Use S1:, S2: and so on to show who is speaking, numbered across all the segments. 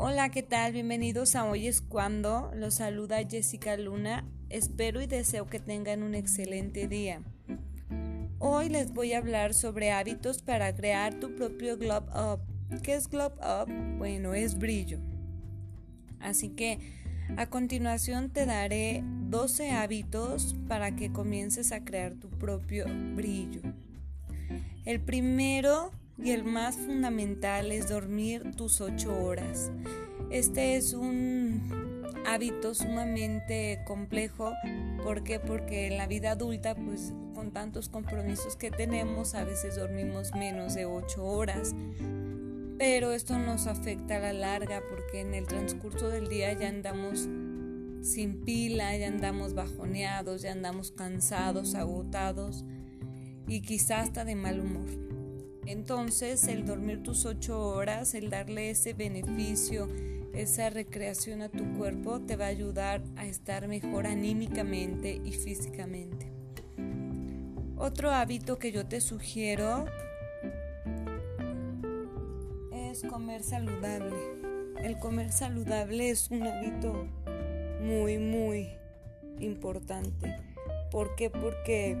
S1: Hola, ¿qué tal? Bienvenidos a Hoy es cuando. Los saluda Jessica Luna. Espero y deseo que tengan un excelente día. Hoy les voy a hablar sobre hábitos para crear tu propio Globe Up. ¿Qué es Globe Up? Bueno, es brillo. Así que a continuación te daré 12 hábitos para que comiences a crear tu propio brillo. El primero y el más fundamental es dormir tus 8 horas. Este es un hábito sumamente complejo. ¿Por qué? Porque en la vida adulta, pues con tantos compromisos que tenemos, a veces dormimos menos de 8 horas. Pero esto nos afecta a la larga porque en el transcurso del día ya andamos sin pila, ya andamos bajoneados, ya andamos cansados, agotados y quizás hasta de mal humor. Entonces el dormir tus ocho horas, el darle ese beneficio, esa recreación a tu cuerpo te va a ayudar a estar mejor anímicamente y físicamente. Otro hábito que yo te sugiero es comer saludable. El comer saludable es un hábito muy, muy importante. ¿Por qué? Porque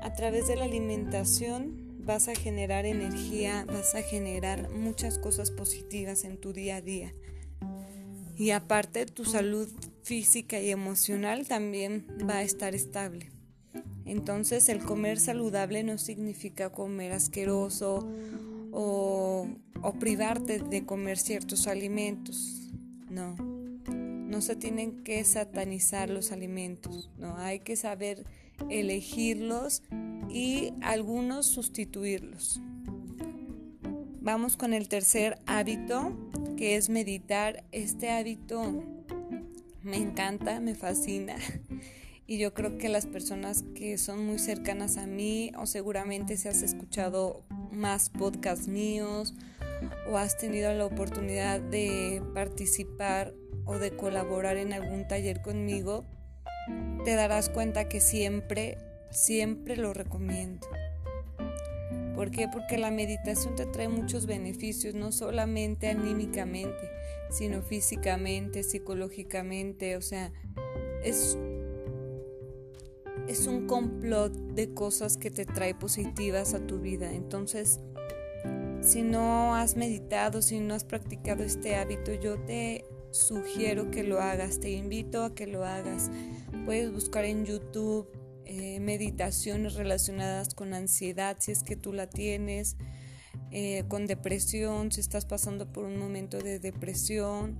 S1: a través de la alimentación vas a generar energía, vas a generar muchas cosas positivas en tu día a día. Y aparte tu salud física y emocional también va a estar estable. Entonces el comer saludable no significa comer asqueroso o, privarte de comer ciertos alimentos. No, no se tienen que satanizar los alimentos, no, hay que saber elegirlos y algunos sustituirlos. Vamos con el tercer hábito, que es meditar. Este hábito me encanta, me fascina. Y yo creo que las personas que son muy cercanas a mí, o seguramente si has escuchado más podcasts míos, o has tenido la oportunidad de participar o de colaborar en algún taller conmigo, te darás cuenta que siempre, siempre lo recomiendo. ¿Por qué? Porque la meditación te trae muchos beneficios, no solamente anímicamente, sino físicamente, psicológicamente, o sea, es, es un complot de cosas que te trae positivas a tu vida. Entonces, si no has meditado, si no has practicado este hábito, yo te sugiero que lo hagas, te invito a que lo hagas. Puedes buscar en YouTube eh, meditaciones relacionadas con ansiedad, si es que tú la tienes, eh, con depresión, si estás pasando por un momento de depresión,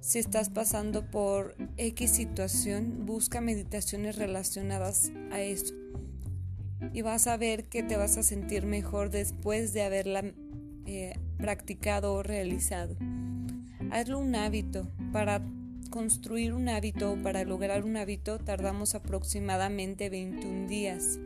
S1: si estás pasando por X situación, busca meditaciones relacionadas a eso. Y vas a ver que te vas a sentir mejor después de haberla eh, practicado o realizado. Hazlo un hábito. Para construir un hábito para lograr un hábito tardamos aproximadamente 21 días.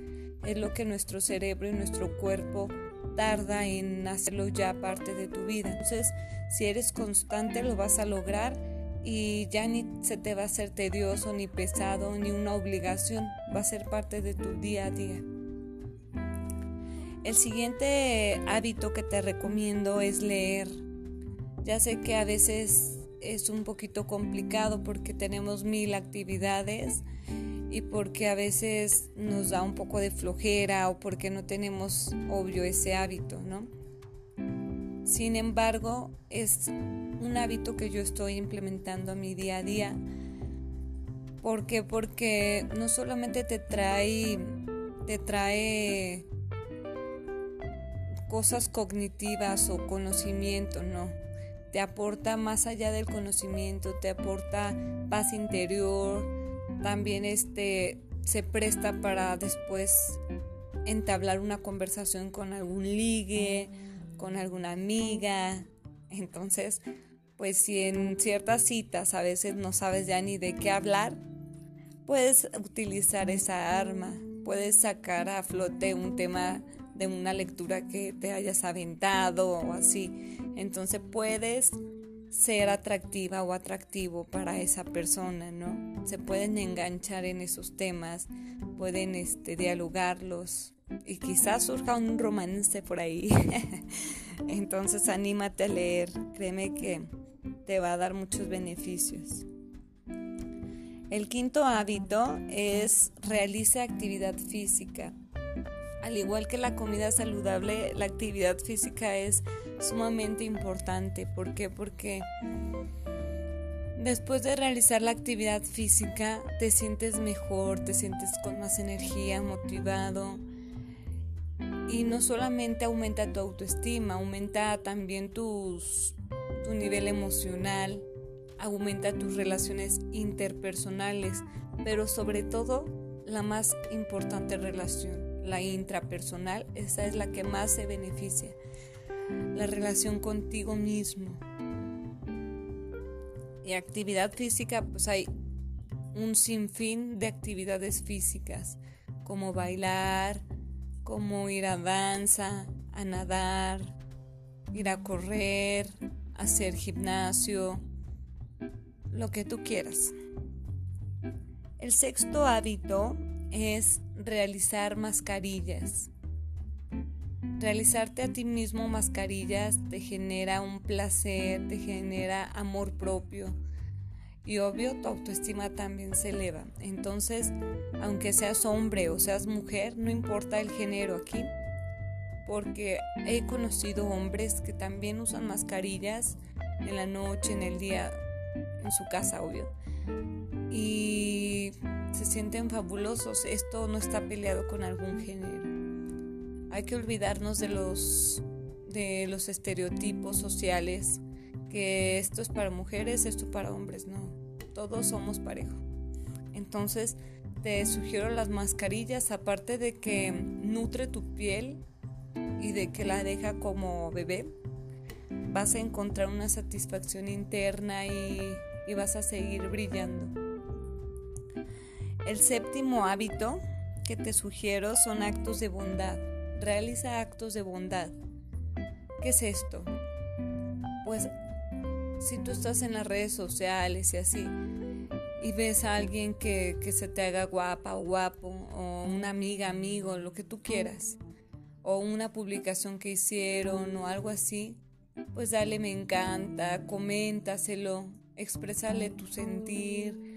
S1: Es lo que nuestro cerebro y nuestro cuerpo tarda en hacerlo ya parte de tu vida. Entonces, si eres constante lo vas a lograr y ya ni se te va a hacer tedioso, ni pesado, ni una obligación. Va a ser parte de tu día a día. El siguiente hábito que te recomiendo es leer. Ya sé que a veces es un poquito complicado porque tenemos mil actividades y porque a veces nos da un poco de flojera o porque no tenemos obvio ese hábito, ¿no? Sin embargo, es un hábito que yo estoy implementando a mi día a día. ¿Por qué? Porque no solamente te trae, te trae cosas cognitivas o conocimiento, no te aporta más allá del conocimiento, te aporta paz interior, también este se presta para después entablar una conversación con algún ligue, con alguna amiga. Entonces, pues si en ciertas citas a veces no sabes ya ni de qué hablar, puedes utilizar esa arma, puedes sacar a flote un tema de una lectura que te hayas aventado o así. Entonces puedes ser atractiva o atractivo para esa persona, ¿no? Se pueden enganchar en esos temas, pueden este, dialogarlos y quizás surja un romance por ahí. Entonces anímate a leer, créeme que te va a dar muchos beneficios. El quinto hábito es realice actividad física. Al igual que la comida saludable, la actividad física es sumamente importante. ¿Por qué? Porque después de realizar la actividad física te sientes mejor, te sientes con más energía, motivado. Y no solamente aumenta tu autoestima, aumenta también tu nivel emocional, aumenta tus relaciones interpersonales, pero sobre todo la más importante relación, la intrapersonal, esa es la que más se beneficia, la relación contigo mismo. Y actividad física, pues hay un sinfín de actividades físicas, como bailar, como ir a danza, a nadar, ir a correr, hacer gimnasio, lo que tú quieras. El sexto hábito es realizar mascarillas. Realizarte a ti mismo mascarillas te genera un placer, te genera amor propio y obvio tu autoestima también se eleva. Entonces, aunque seas hombre o seas mujer, no importa el género aquí, porque he conocido hombres que también usan mascarillas en la noche, en el día en su casa, obvio. Y se sienten fabulosos. Esto no está peleado con algún género. Hay que olvidarnos de los de los estereotipos sociales que esto es para mujeres, esto para hombres, no. Todos somos parejo. Entonces, te sugiero las mascarillas, aparte de que nutre tu piel y de que la deja como bebé, vas a encontrar una satisfacción interna y y vas a seguir brillando. El séptimo hábito que te sugiero son actos de bondad. Realiza actos de bondad. ¿Qué es esto? Pues si tú estás en las redes sociales y así, y ves a alguien que, se te haga guapa o guapo, o una amiga, amigo, lo que tú quieras, o una publicación que hicieron o algo así, pues dale me encanta, coméntaselo, expresarle tu sentir,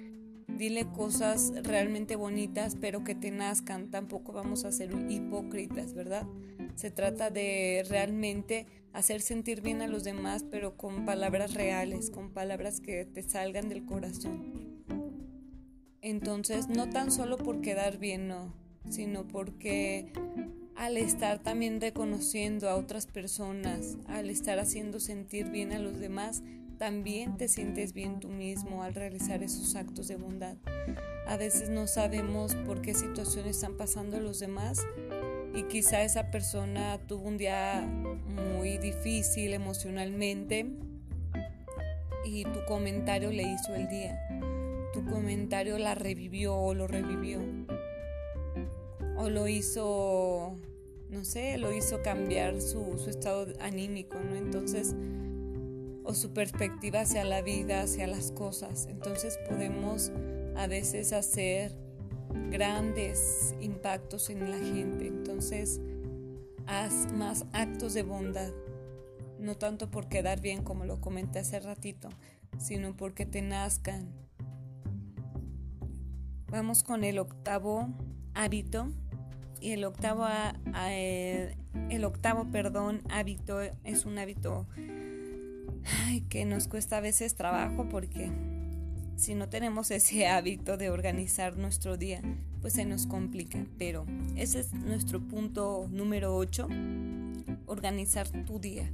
S1: dile cosas realmente bonitas, pero que te nazcan. Tampoco vamos a ser hipócritas, ¿verdad? Se trata de realmente hacer sentir bien a los demás, pero con palabras reales, con palabras que te salgan del corazón. Entonces, no tan solo por quedar bien, no, sino porque al estar también reconociendo a otras personas, al estar haciendo sentir bien a los demás, también te sientes bien tú mismo al realizar esos actos de bondad. A veces no sabemos por qué situaciones están pasando los demás y quizá esa persona tuvo un día muy difícil emocionalmente y tu comentario le hizo el día. Tu comentario la revivió o lo revivió. O lo hizo, no sé, lo hizo cambiar su, su estado anímico, ¿no? Entonces, o su perspectiva hacia la vida, hacia las cosas. Entonces podemos a veces hacer grandes impactos en la gente. Entonces haz más actos de bondad, no tanto por quedar bien como lo comenté hace ratito, sino porque te nazcan. Vamos con el octavo hábito y el octavo, eh, el octavo perdón, hábito es un hábito que nos cuesta a veces trabajo porque si no tenemos ese hábito de organizar nuestro día, pues se nos complica. Pero ese es nuestro punto número 8, organizar tu día.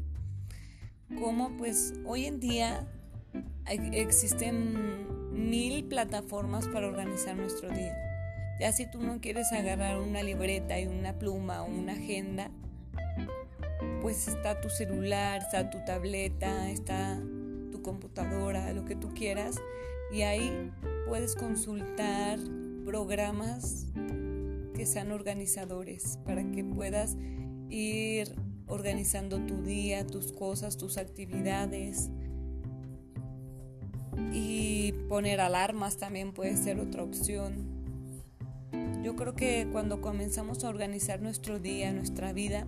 S1: Como pues hoy en día existen mil plataformas para organizar nuestro día. Ya si tú no quieres agarrar una libreta y una pluma o una agenda, pues está tu celular, está tu tableta, está tu computadora, lo que tú quieras. Y ahí puedes consultar programas que sean organizadores para que puedas ir organizando tu día, tus cosas, tus actividades. Y poner alarmas también puede ser otra opción. Yo creo que cuando comenzamos a organizar nuestro día, nuestra vida,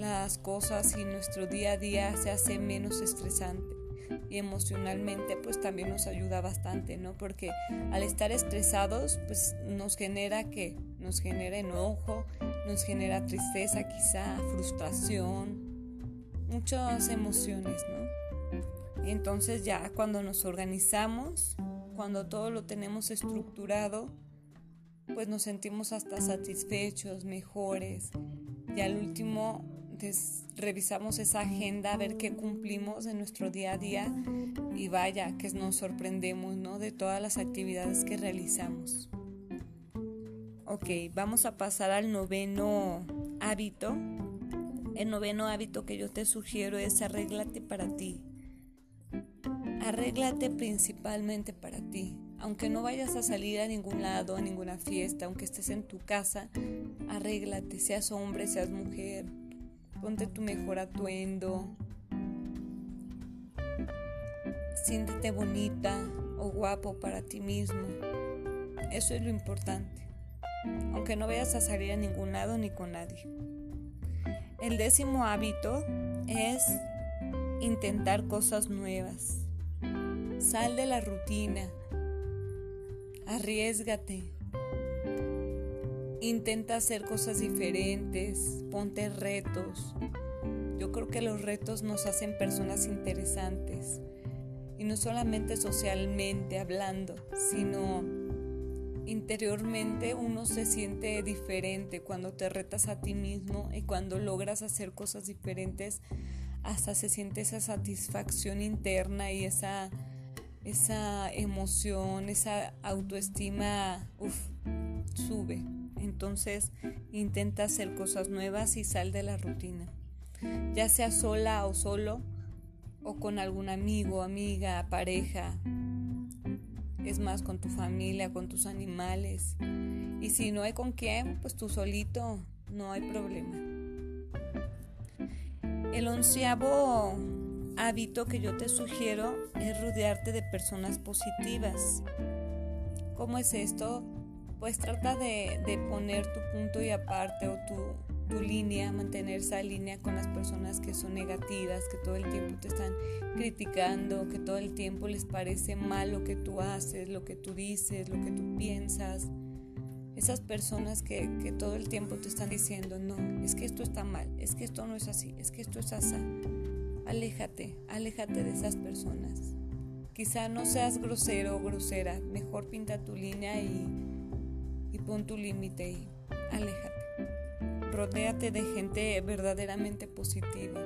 S1: las cosas y nuestro día a día se hace menos estresante y emocionalmente pues también nos ayuda bastante, ¿no? Porque al estar estresados pues nos genera que nos genera enojo, nos genera tristeza quizá, frustración, muchas emociones, ¿no? Y entonces ya cuando nos organizamos, cuando todo lo tenemos estructurado, pues nos sentimos hasta satisfechos, mejores. Y al último revisamos esa agenda a ver qué cumplimos en nuestro día a día y vaya que nos sorprendemos ¿no? de todas las actividades que realizamos. Ok, vamos a pasar al noveno hábito. El noveno hábito que yo te sugiero es arréglate para ti. Arréglate principalmente para ti. Aunque no vayas a salir a ningún lado, a ninguna fiesta, aunque estés en tu casa, arréglate, seas hombre, seas mujer, ponte tu mejor atuendo, siéntete bonita o guapo para ti mismo. Eso es lo importante, aunque no vayas a salir a ningún lado ni con nadie. El décimo hábito es intentar cosas nuevas. Sal de la rutina, arriesgate, Intenta hacer cosas diferentes, ponte retos. Yo creo que los retos nos hacen personas interesantes. Y no solamente socialmente hablando, sino interiormente uno se siente diferente cuando te retas a ti mismo y cuando logras hacer cosas diferentes, hasta se siente esa satisfacción interna y esa, esa emoción, esa autoestima, uf, sube. Entonces intenta hacer cosas nuevas y sal de la rutina. Ya sea sola o solo, o con algún amigo, amiga, pareja. Es más, con tu familia, con tus animales. Y si no hay con quién, pues tú solito, no hay problema. El onceavo hábito que yo te sugiero es rodearte de personas positivas. ¿Cómo es esto? Pues trata de, poner tu punto y aparte o tu, tu, línea, mantener esa línea con las personas que son negativas, que todo el tiempo te están criticando, que todo el tiempo les parece mal lo que tú haces, lo que tú dices, lo que tú piensas. Esas personas que, que todo el tiempo te están diciendo, no, es que esto está mal, es que esto no es así, es que esto es así. Aléjate, aléjate de esas personas. Quizá no seas grosero o grosera, mejor pinta tu línea y pon tu límite y aléjate. Rodéate de gente verdaderamente positiva,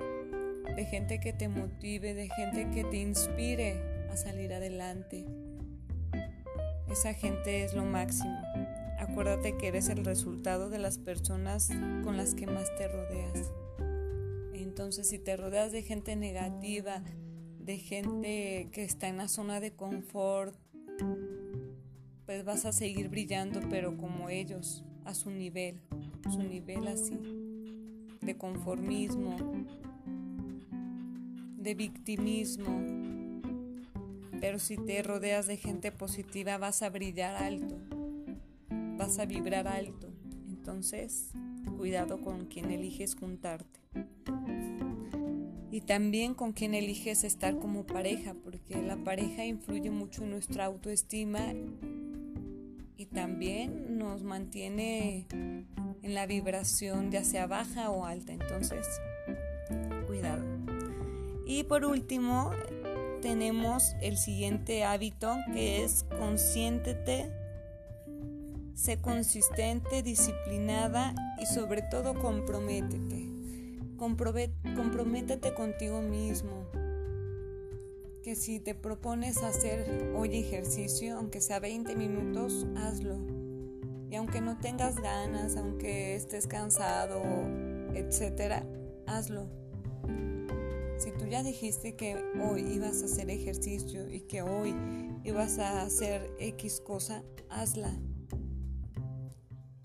S1: de gente que te motive, de gente que te inspire a salir adelante. Esa gente es lo máximo. Acuérdate que eres el resultado de las personas con las que más te rodeas. Entonces, si te rodeas de gente negativa, de gente que está en la zona de confort, pues vas a seguir brillando, pero como ellos, a su nivel, su nivel así, de conformismo, de victimismo. Pero si te rodeas de gente positiva, vas a brillar alto, vas a vibrar alto. Entonces, cuidado con quien eliges juntarte. Y también con quien eliges estar como pareja, porque la pareja influye mucho en nuestra autoestima y también nos mantiene en la vibración ya sea baja o alta. Entonces, cuidado. Y por último, tenemos el siguiente hábito que es consiéntete, sé consistente, disciplinada y sobre todo comprométete. comprométete contigo mismo que si te propones hacer hoy ejercicio, aunque sea 20 minutos, hazlo. Y aunque no tengas ganas, aunque estés cansado, etcétera, hazlo. Si tú ya dijiste que hoy ibas a hacer ejercicio y que hoy ibas a hacer X cosa, hazla.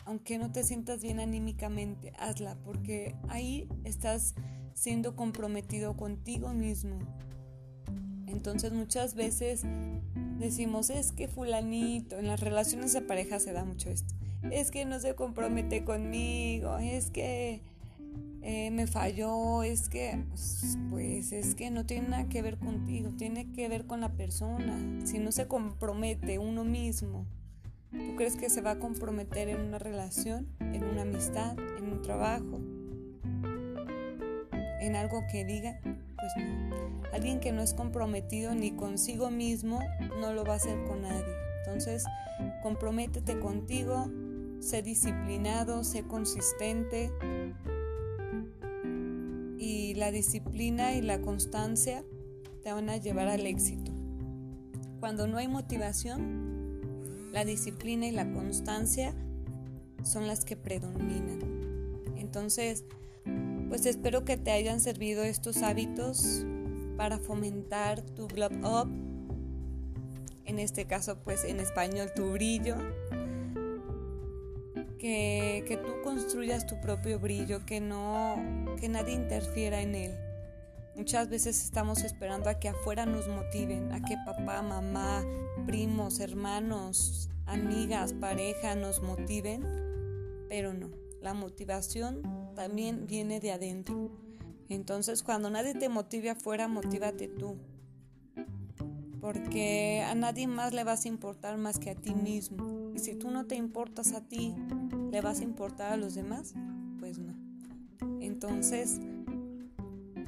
S1: Aunque no te sientas bien anímicamente, hazla, porque ahí estás siendo comprometido contigo mismo. Entonces muchas veces decimos, es que fulanito, en las relaciones de pareja se da mucho esto, es que no se compromete conmigo, es que eh, me falló, es que, pues es que no tiene nada que ver contigo, tiene que ver con la persona. Si no se compromete uno mismo, ¿tú crees que se va a comprometer en una relación, en una amistad, en un trabajo, en algo que diga? Pues no. Alguien que no es comprometido ni consigo mismo, no lo va a hacer con nadie. Entonces, comprométete contigo, sé disciplinado, sé consistente, la disciplina y la constancia te van a llevar al éxito. Cuando no hay motivación, la disciplina y la constancia son las que predominan. Entonces, pues espero que te hayan servido estos hábitos para fomentar tu glow up, en este caso pues en español tu brillo, que, que tú construyas tu propio brillo, que no que nadie interfiera en él. Muchas veces estamos esperando a que afuera nos motiven, a que papá, mamá, primos, hermanos, amigas, pareja nos motiven, pero no, la motivación también viene de adentro. Entonces cuando nadie te motive afuera, motívate tú. Porque a nadie más le vas a importar más que a ti mismo. Y si tú no te importas a ti, ¿le vas a importar a los demás? Pues no. Entonces,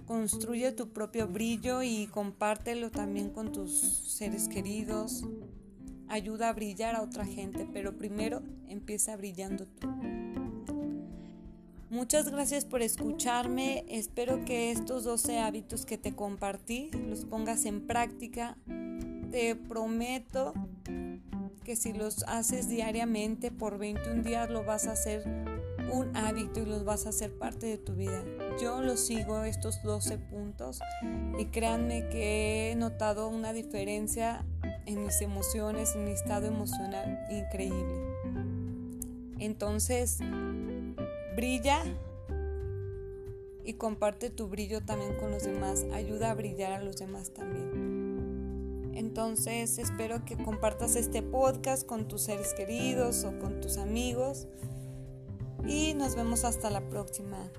S1: construye tu propio brillo y compártelo también con tus seres queridos. Ayuda a brillar a otra gente, pero primero empieza brillando tú. Muchas gracias por escucharme. Espero que estos 12 hábitos que te compartí los pongas en práctica. Te prometo que si los haces diariamente por 21 días lo vas a hacer un hábito y los vas a hacer parte de tu vida. Yo los sigo estos 12 puntos y créanme que he notado una diferencia en mis emociones, en mi estado emocional increíble. Entonces, brilla y comparte tu brillo también con los demás. Ayuda a brillar a los demás también. Entonces, espero que compartas este podcast con tus seres queridos o con tus amigos y nos vemos hasta la próxima.